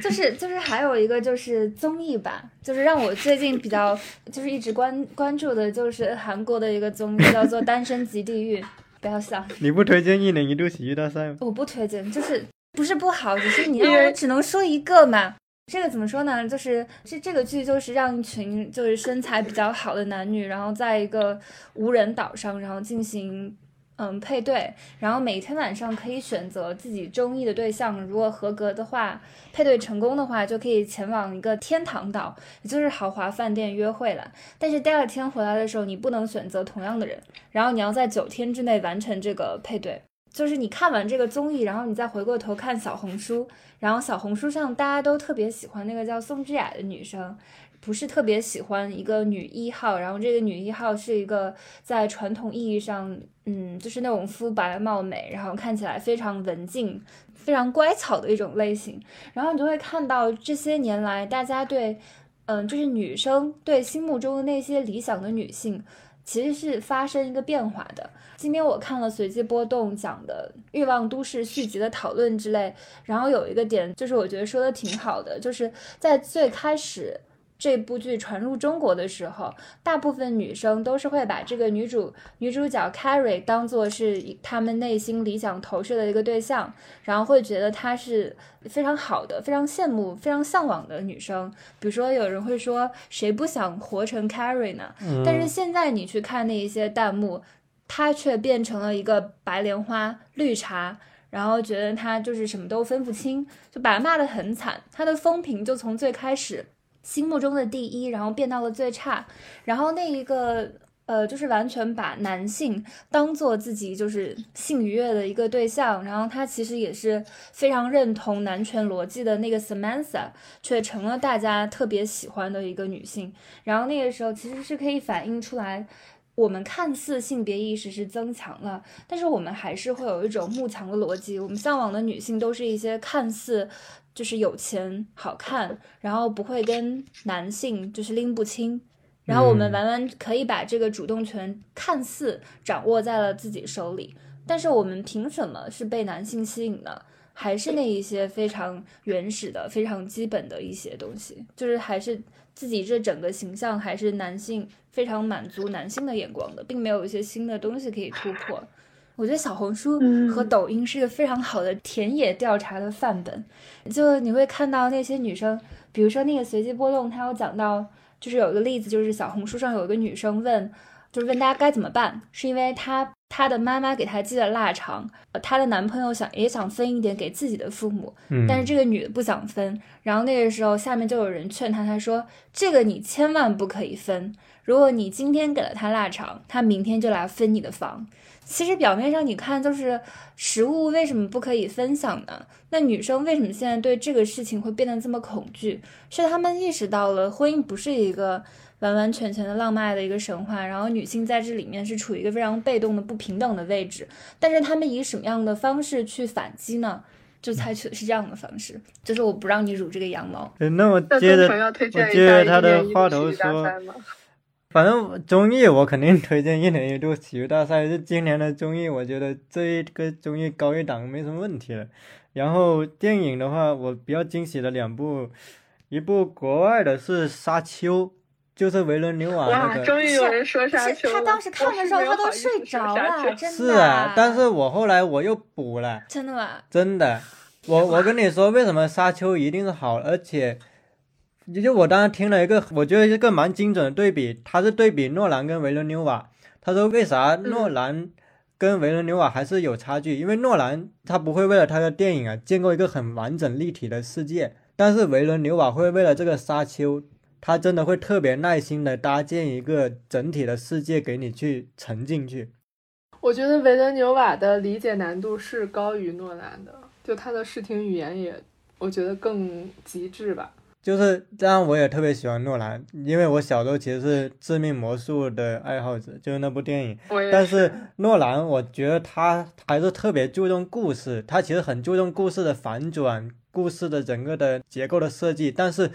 就是就是还有一个就是综艺吧，就是让我最近比较 就是一直关关注的，就是韩国的一个综艺叫做《单身即地狱》，不要笑。你不推荐一年一度喜剧大赛吗？我不推荐，就是不是不好，只是你让我只能说一个嘛。这个怎么说呢？就是这这个剧就是让一群就是身材比较好的男女，然后在一个无人岛上，然后进行。嗯，配对，然后每天晚上可以选择自己中意的对象，如果合格的话，配对成功的话，就可以前往一个天堂岛，也就是豪华饭店约会了。但是第二天回来的时候，你不能选择同样的人，然后你要在九天之内完成这个配对。就是你看完这个综艺，然后你再回过头看小红书，然后小红书上大家都特别喜欢那个叫宋智雅的女生。不是特别喜欢一个女一号，然后这个女一号是一个在传统意义上，嗯，就是那种肤白貌美，然后看起来非常文静、非常乖巧的一种类型。然后你就会看到这些年来，大家对，嗯，就是女生对心目中的那些理想的女性，其实是发生一个变化的。今天我看了随机波动讲的《欲望都市》续集的讨论之类，然后有一个点就是我觉得说的挺好的，就是在最开始。这部剧传入中国的时候，大部分女生都是会把这个女主女主角 Carrie 当做是她们内心理想投射的一个对象，然后会觉得她是非常好的、非常羡慕、非常向往的女生。比如说，有人会说，谁不想活成 Carrie 呢？但是现在你去看那一些弹幕，她却变成了一个白莲花、绿茶，然后觉得她就是什么都分不清，就把她骂得很惨。她的风评就从最开始。心目中的第一，然后变到了最差，然后那一个呃，就是完全把男性当做自己就是性愉悦的一个对象，然后他其实也是非常认同男权逻辑的那个 Samantha，却成了大家特别喜欢的一个女性。然后那个时候其实是可以反映出来，我们看似性别意识是增强了，但是我们还是会有一种慕强的逻辑，我们向往的女性都是一些看似。就是有钱、好看，然后不会跟男性就是拎不清，然后我们完完可以把这个主动权看似掌握在了自己手里，但是我们凭什么是被男性吸引呢？还是那一些非常原始的、非常基本的一些东西，就是还是自己这整个形象还是男性非常满足男性的眼光的，并没有一些新的东西可以突破。我觉得小红书和抖音是一个非常好的田野调查的范本，就你会看到那些女生，比如说那个随机波动，它有讲到，就是有一个例子，就是小红书上有一个女生问，就是问大家该怎么办，是因为她她的妈妈给她寄了腊肠，呃她的男朋友想也想分一点给自己的父母，嗯，但是这个女的不想分，然后那个时候下面就有人劝她，她说这个你千万不可以分，如果你今天给了他腊肠，他明天就来分你的房。其实表面上你看，就是食物为什么不可以分享呢？那女生为什么现在对这个事情会变得这么恐惧？是她们意识到了婚姻不是一个完完全全的浪漫的一个神话，然后女性在这里面是处于一个非常被动的、不平等的位置。但是她们以什么样的方式去反击呢？就采取的是这样的方式，就是我不让你乳这个羊毛。呃那我那接着宗成要推荐我一下接着他的话头说？反正综艺我肯定推荐一年一度体育大赛，是今年的综艺，我觉得这一个综艺高一档没什么问题了。然后电影的话，我比较惊喜的两部，一部国外的是《沙丘》，就是维伦纽瓦那哇，个。终于有人说沙丘了。他当时看的时候，他都睡着了，真的。是啊，但是我后来我又补了，真的吗？真的。我我跟你说，为什么《沙丘》一定是好，而且，就我当时听了一个，我觉得一个蛮精准的对比，他是对比诺兰跟维伦纽瓦。他说为啥诺兰跟维伦纽瓦还是有差距？因为诺兰他不会为了他的电影啊建构一个很完整立体的世界，但是维伦纽瓦会为了这个沙丘，他真的会特别耐心的搭建一个整体的世界给你去沉进去。我觉得维伦纽瓦的理解难度是高于诺兰的，就他的视听语言也，我觉得更极致吧。就是这样，我也特别喜欢诺兰，因为我小时候其实是《致命魔术》的爱好者，就是那部电影。但是诺兰，我觉得他还是特别注重故事，他其实很注重故事的反转，故事的整个的结构的设计。但是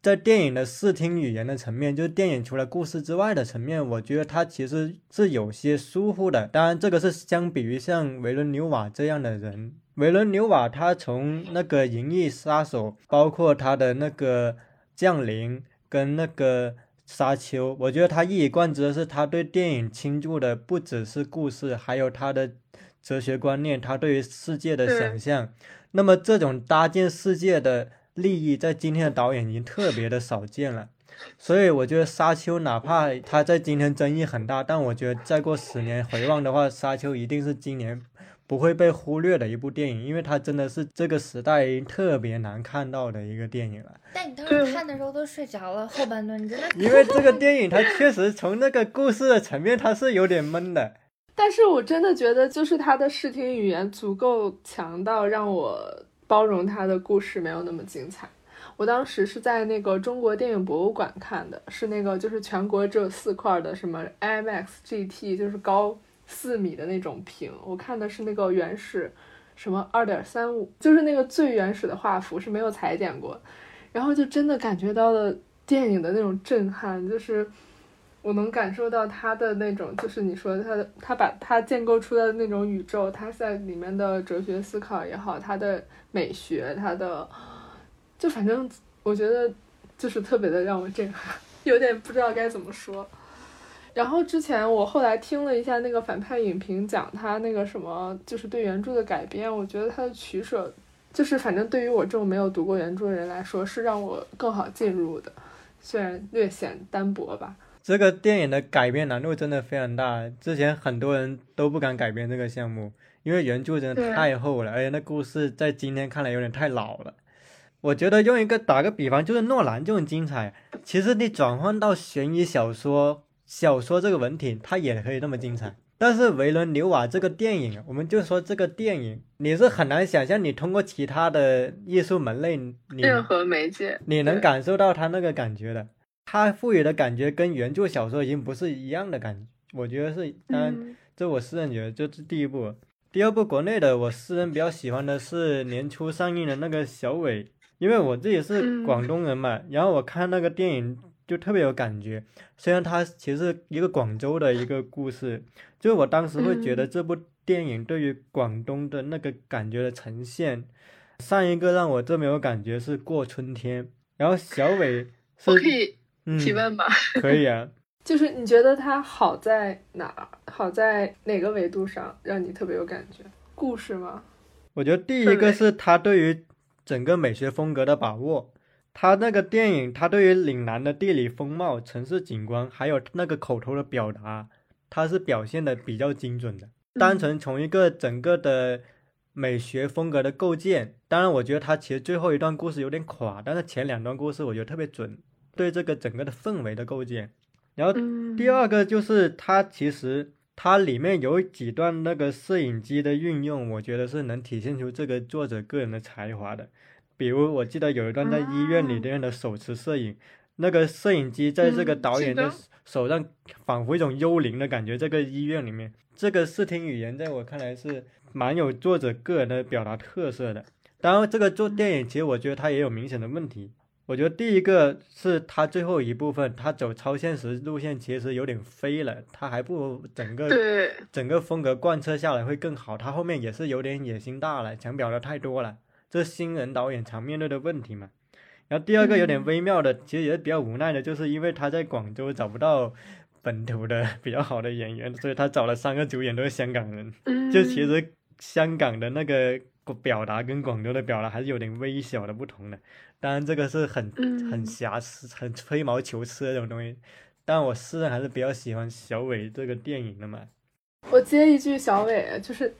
在电影的视听语言的层面，就是电影除了故事之外的层面，我觉得他其实是有些疏忽的。当然，这个是相比于像维伦纽瓦这样的人。维伦纽瓦他从那个《银翼杀手》，包括他的那个《降临》跟那个《沙丘》，我觉得他一以贯之的是他对电影倾注的不只是故事，还有他的哲学观念，他对于世界的想象。那么这种搭建世界的利益，在今天的导演已经特别的少见了。所以我觉得《沙丘》哪怕它在今天争议很大，但我觉得再过十年回望的话，《沙丘》一定是今年不会被忽略的一部电影，因为它真的是这个时代特别难看到的一个电影了。但你当时看的时候都睡着了，后半段你真的。因为这个电影它确实从那个故事的层面它是有点闷的。但是我真的觉得，就是他的视听语言足够强到让我包容他的故事没有那么精彩。我当时是在那个中国电影博物馆看的，是那个就是全国只有四块的什么 IMAX GT，就是高四米的那种屏。我看的是那个原始什么二点三五，就是那个最原始的画幅是没有裁剪过，然后就真的感觉到了电影的那种震撼，就是我能感受到他的那种，就是你说他的他把他建构出的那种宇宙，他在里面的哲学思考也好，他的美学，他的就反正我觉得就是特别的让我震撼，有点不知道该怎么说。然后之前我后来听了一下那个反派影评讲他那个什么，就是对原著的改编，我觉得他的取舍，就是反正对于我这种没有读过原著的人来说，是让我更好进入的，虽然略显单薄吧。这个电影的改编难度真的非常大，之前很多人都不敢改编这个项目，因为原著真的太厚了，而且那故事在今天看来有点太老了。我觉得用一个打个比方，就是诺兰这种精彩。其实你转换到悬疑小说、小说这个文体，它也可以那么精彩。但是维伦纽瓦这个电影，我们就说这个电影，你是很难想象你通过其他的艺术门类，你 任何媒介，你能感受到他那个感觉的。他赋予的感觉跟原著小说已经不是一样的感觉，我觉得是，当然嗯这我私人觉得这是第一部。第二部国内的，我私人比较喜欢的是年初上映的那个小伟，因为我自己是嗯广东人嘛，然后我看那个电影就特别有感觉。虽然它其实一个广州的一个故事，就是我当时会觉得嗯这部电影对于广东的那个感觉的呈现，上一个让我这么有感觉是过春天，然后小伟是我可以嗯提问吗？可以啊。就是你觉得它好在哪儿？好在哪个维度上让你特别有感觉？故事吗？我觉得第一个是他对于整个美学风格的把握，他那个电影，他对于岭南的地理风貌、城市景观，还有那个口头的表达，他是表现的比较精准的。单纯从一个整个的美学风格的构建，当然我觉得他其实最后一段故事有点垮，但是前两段故事我觉得特别准，对这个整个的氛围的构建。然后第二个就是它其实它里面有几段那个摄影机的运用，我觉得是能体现出这个作者个人的才华的。比如我记得有一段在医院里面的手持摄影，那个摄影机在这个导演的手上，仿佛一种幽灵的感觉。这个医院里面，这个视听语言在我看来是蛮有作者个人的表达特色的。当然，这个做电影其实我觉得它也有明显的问题。我觉得第一个是它最后一部分，它走超现实路线其实有点飞了，它还不如整个整个风格贯彻下来会更好。它后面也是有点野心大了，想表达太多了。这新人导演常面对的问题嘛，然后第二个有点微妙的，其实也是比较无奈的，就是因为他在广州找不到本土的比较好的演员，所以他找了三个主演都是香港人。就其实香港的那个表达跟广州的表达还是有点微小的不同的，当然这个是很很瑕疵、很吹毛求疵的这种东西，但我私人还是比较喜欢小伟这个电影的嘛。我接一句，小伟就是，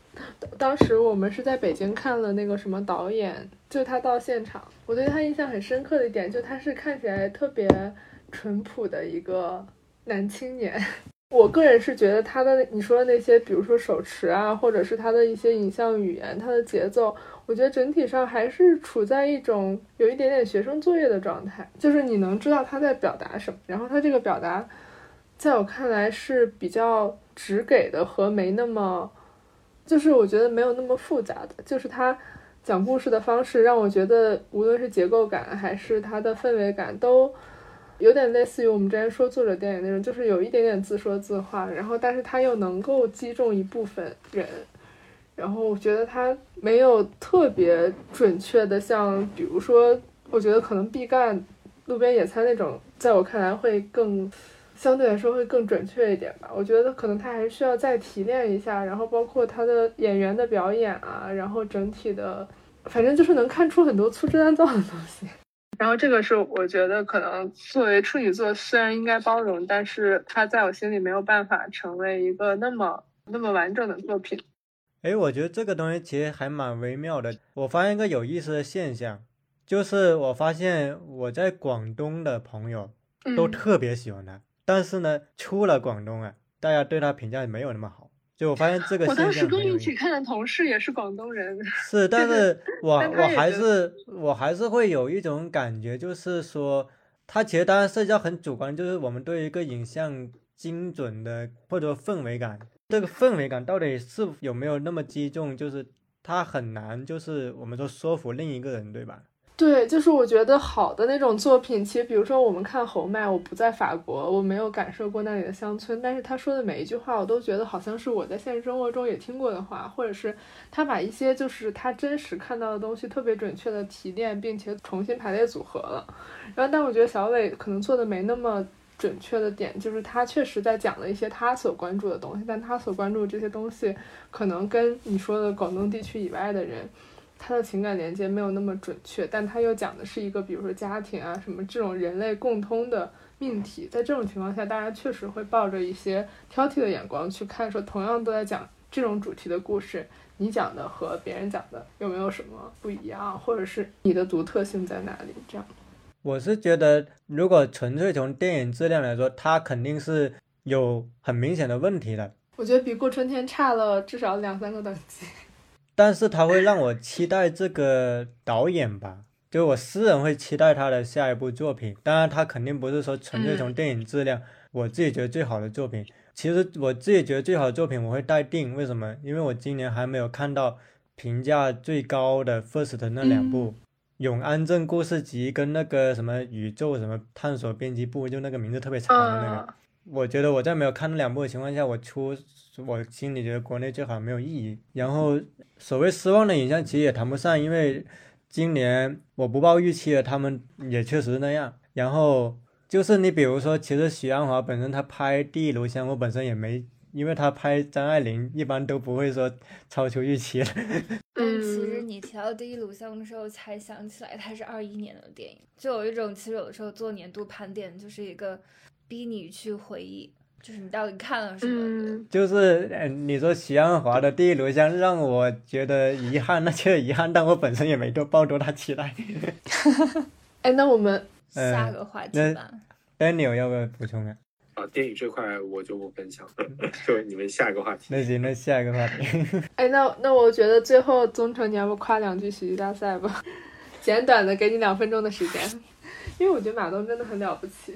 当时我们是在北京看了那个什么导演，就他到现场，我对他印象很深刻的一点，就他是看起来特别淳朴的一个男青年。我个人是觉得他的你说的那些，比如说手持啊，或者是他的一些影像语言，他的节奏，我觉得整体上还是处在一种有一点点学生作业的状态，就是你能知道他在表达什么，然后他这个表达，在我看来是比较。只给的和没那么，就是我觉得没有那么复杂的，就是他讲故事的方式让我觉得，无论是结构感还是他的氛围感，都有点类似于我们之前说作者电影那种，就是有一点点自说自话，然后但是他又能够击中一部分人，然后我觉得他没有特别准确的，像比如说，我觉得可能毕赣路边野餐那种，在我看来会更。相对来说会更准确一点吧，我觉得可能他还是需要再提炼一下，然后包括他的演员的表演啊，然后整体的，反正就是能看出很多粗制滥造的东西。然后这个是我觉得可能作为处女座，虽然应该包容，但是他在我心里没有办法成为一个那么那么完整的作品。哎，我觉得这个东西其实还蛮微妙的。我发现一个有意思的现象，就是我发现我在广东的朋友都特别喜欢他。但是呢，出了广东啊，大家对他评价没有那么好。就我发现这个现象。我当时跟一起看的同事也是广东人。是，但是我我还是我还是会有一种感觉，就是说，他其实当然社交很主观，就是我们对一个影像精准的或者氛围感，这个氛围感到底是有没有那么击中，就是他很难，就是我们说说服另一个人，对吧？对，就是我觉得好的那种作品，其实比如说我们看侯麦，我不在法国，我没有感受过那里的乡村，但是他说的每一句话，我都觉得好像是我在现实生活中也听过的话，或者是他把一些就是他真实看到的东西特别准确的提炼，并且重新排列组合了。然后，但我觉得小伟可能做的没那么准确的点，就是他确实在讲了一些他所关注的东西，但他所关注的这些东西，可能跟你说的广东地区以外的人。他的情感连接没有那么准确，但他又讲的是一个，比如说家庭啊什么这种人类共通的命题。在这种情况下，大家确实会抱着一些挑剔的眼光去看，说同样都在讲这种主题的故事，你讲的和别人讲的有没有什么不一样，或者是你的独特性在哪里？这样，我是觉得，如果纯粹从电影质量来说，它肯定是有很明显的问题的。我觉得比过春天差了至少两三个等级。但是他会让我期待这个导演吧，就我私人会期待他的下一部作品。当然，他肯定不是说纯粹从电影质量，我自己觉得最好的作品。其实我自己觉得最好的作品我会待定，为什么？因为我今年还没有看到评价最高的 First 的那两部《永安镇故事集》跟那个什么宇宙什么探索编辑部，就那个名字特别长的那个。我觉得我在没有看那两部的情况下，我出我心里觉得国内最好没有意义。然后所谓失望的影像其实也谈不上，因为今年我不抱预期的，他们也确实那样。然后就是你比如说，其实许鞍华本身他拍《第一炉香》，我本身也没因为他拍张爱玲一般都不会说超出预期的。但其实嗯 你提到第一炉香的时候，才想起来它是二一年的电影，就有一种其实有的时候做年度盘点就是一个逼你去回忆，就是你到底看了什么。嗯，就是，呃，你说徐安华的第一炉香让我觉得遗憾，那确实遗憾，但我本身也没多抱多大期待。哎，那我们呃 下个话题。Daniel 要不要补充啊？啊，电影这块我就不分享了，就你们下一个话题。那行，那下一个话题。哎，那那我觉得最后宗成，你要不夸两句喜剧大赛吧？简短的，给你两分钟的时间，因为我觉得马东真的很了不起。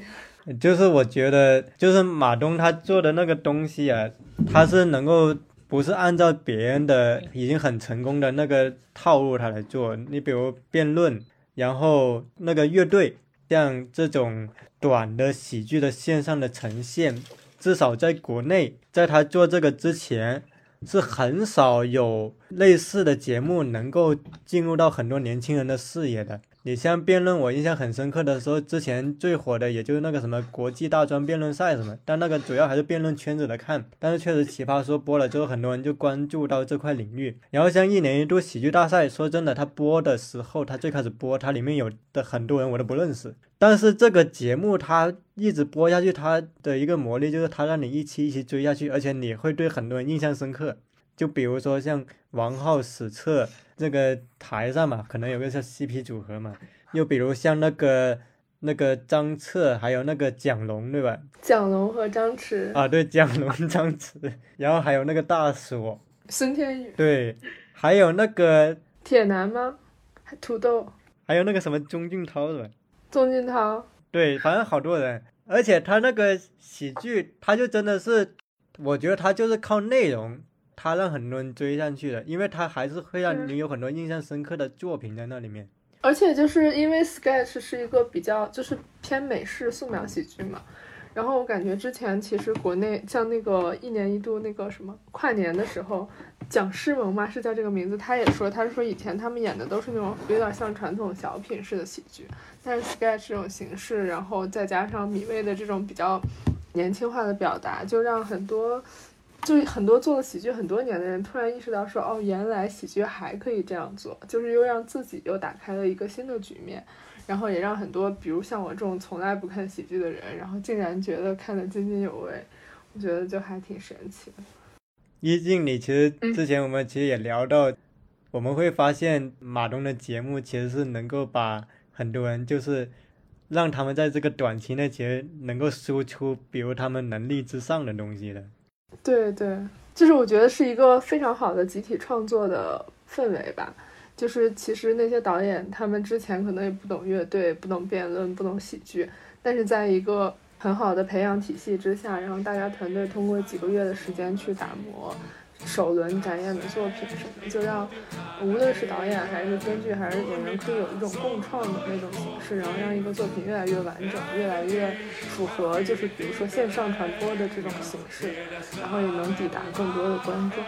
就是我觉得，就是马东他做的那个东西啊，他是能够不是按照别人的已经很成功的那个套路他来做。你比如辩论，然后那个乐队，像这种短的喜剧的线上的呈现，至少在国内，在他做这个之前。是很少有类似的节目能够进入到很多年轻人的视野的。你像辩论，我印象很深刻的时候，之前最火的也就是那个什么国际大专辩论赛什么，但那个主要还是辩论圈子的看。但是确实奇葩说播了之后，很多人就关注到这块领域。然后像一年一度喜剧大赛，说真的，他播的时候，他最开始播，它里面有的很多人我都不认识。但是这个节目它一直播下去，它的一个魔力就是它让你一期一期追下去，而且你会对很多人印象深刻。就比如说像王浩、史册这个台上嘛，可能有个叫 CP 组合嘛。又比如像那个那个张彻，还有那个蒋龙，对吧？蒋龙和张弛、啊，对，蒋龙、张弛，然后还有那个大锁，孙天宇、对，还有那个铁男吗？还土豆、还有那个什么钟俊涛，是吧？钟俊涛。对，反正好多人，而且他那个喜剧，他就真的是，我觉得他就是靠内容，他让很多人追上去的，因为他还是会让你有很多印象深刻的作品在那里面。而且就是因为 sketch 是一个比较就是偏美式素描喜剧嘛，然后我感觉之前其实国内像那个一年一度那个什么跨年的时候，蒋诗萌嘛是叫这个名字，他也说他说以前他们演的都是那种有点像传统小品式的喜剧，但是 sketch 这种形式，然后再加上米未的这种比较年轻化的表达，就让很多。就是很多做了喜剧很多年的人，突然意识到说，哦，原来喜剧还可以这样做，就是又让自己又打开了一个新的局面，然后也让很多，比如像我这种从来不看喜剧的人，然后竟然觉得看得津津有味，我觉得就还挺神奇的。一静，你其实嗯之前我们其实也聊到，我们会发现马东的节目其实是能够把很多人就是让他们在这个短期内其实能够输出，比如他们能力之上的东西的。对对，就是我觉得是一个非常好的集体创作的氛围吧。就是其实那些导演他们之前可能也不懂乐队、不懂辩论、不懂喜剧，但是在一个很好的培养体系之下，然后大家团队通过几个月的时间去打磨首轮展演的作品什么，就让无论是导演还是编剧还是演员可以有一种共创的那种形式，然后让一个作品越来越完整，越来越符合就是比如说线上传播的这种形式，然后也能抵达更多的观众。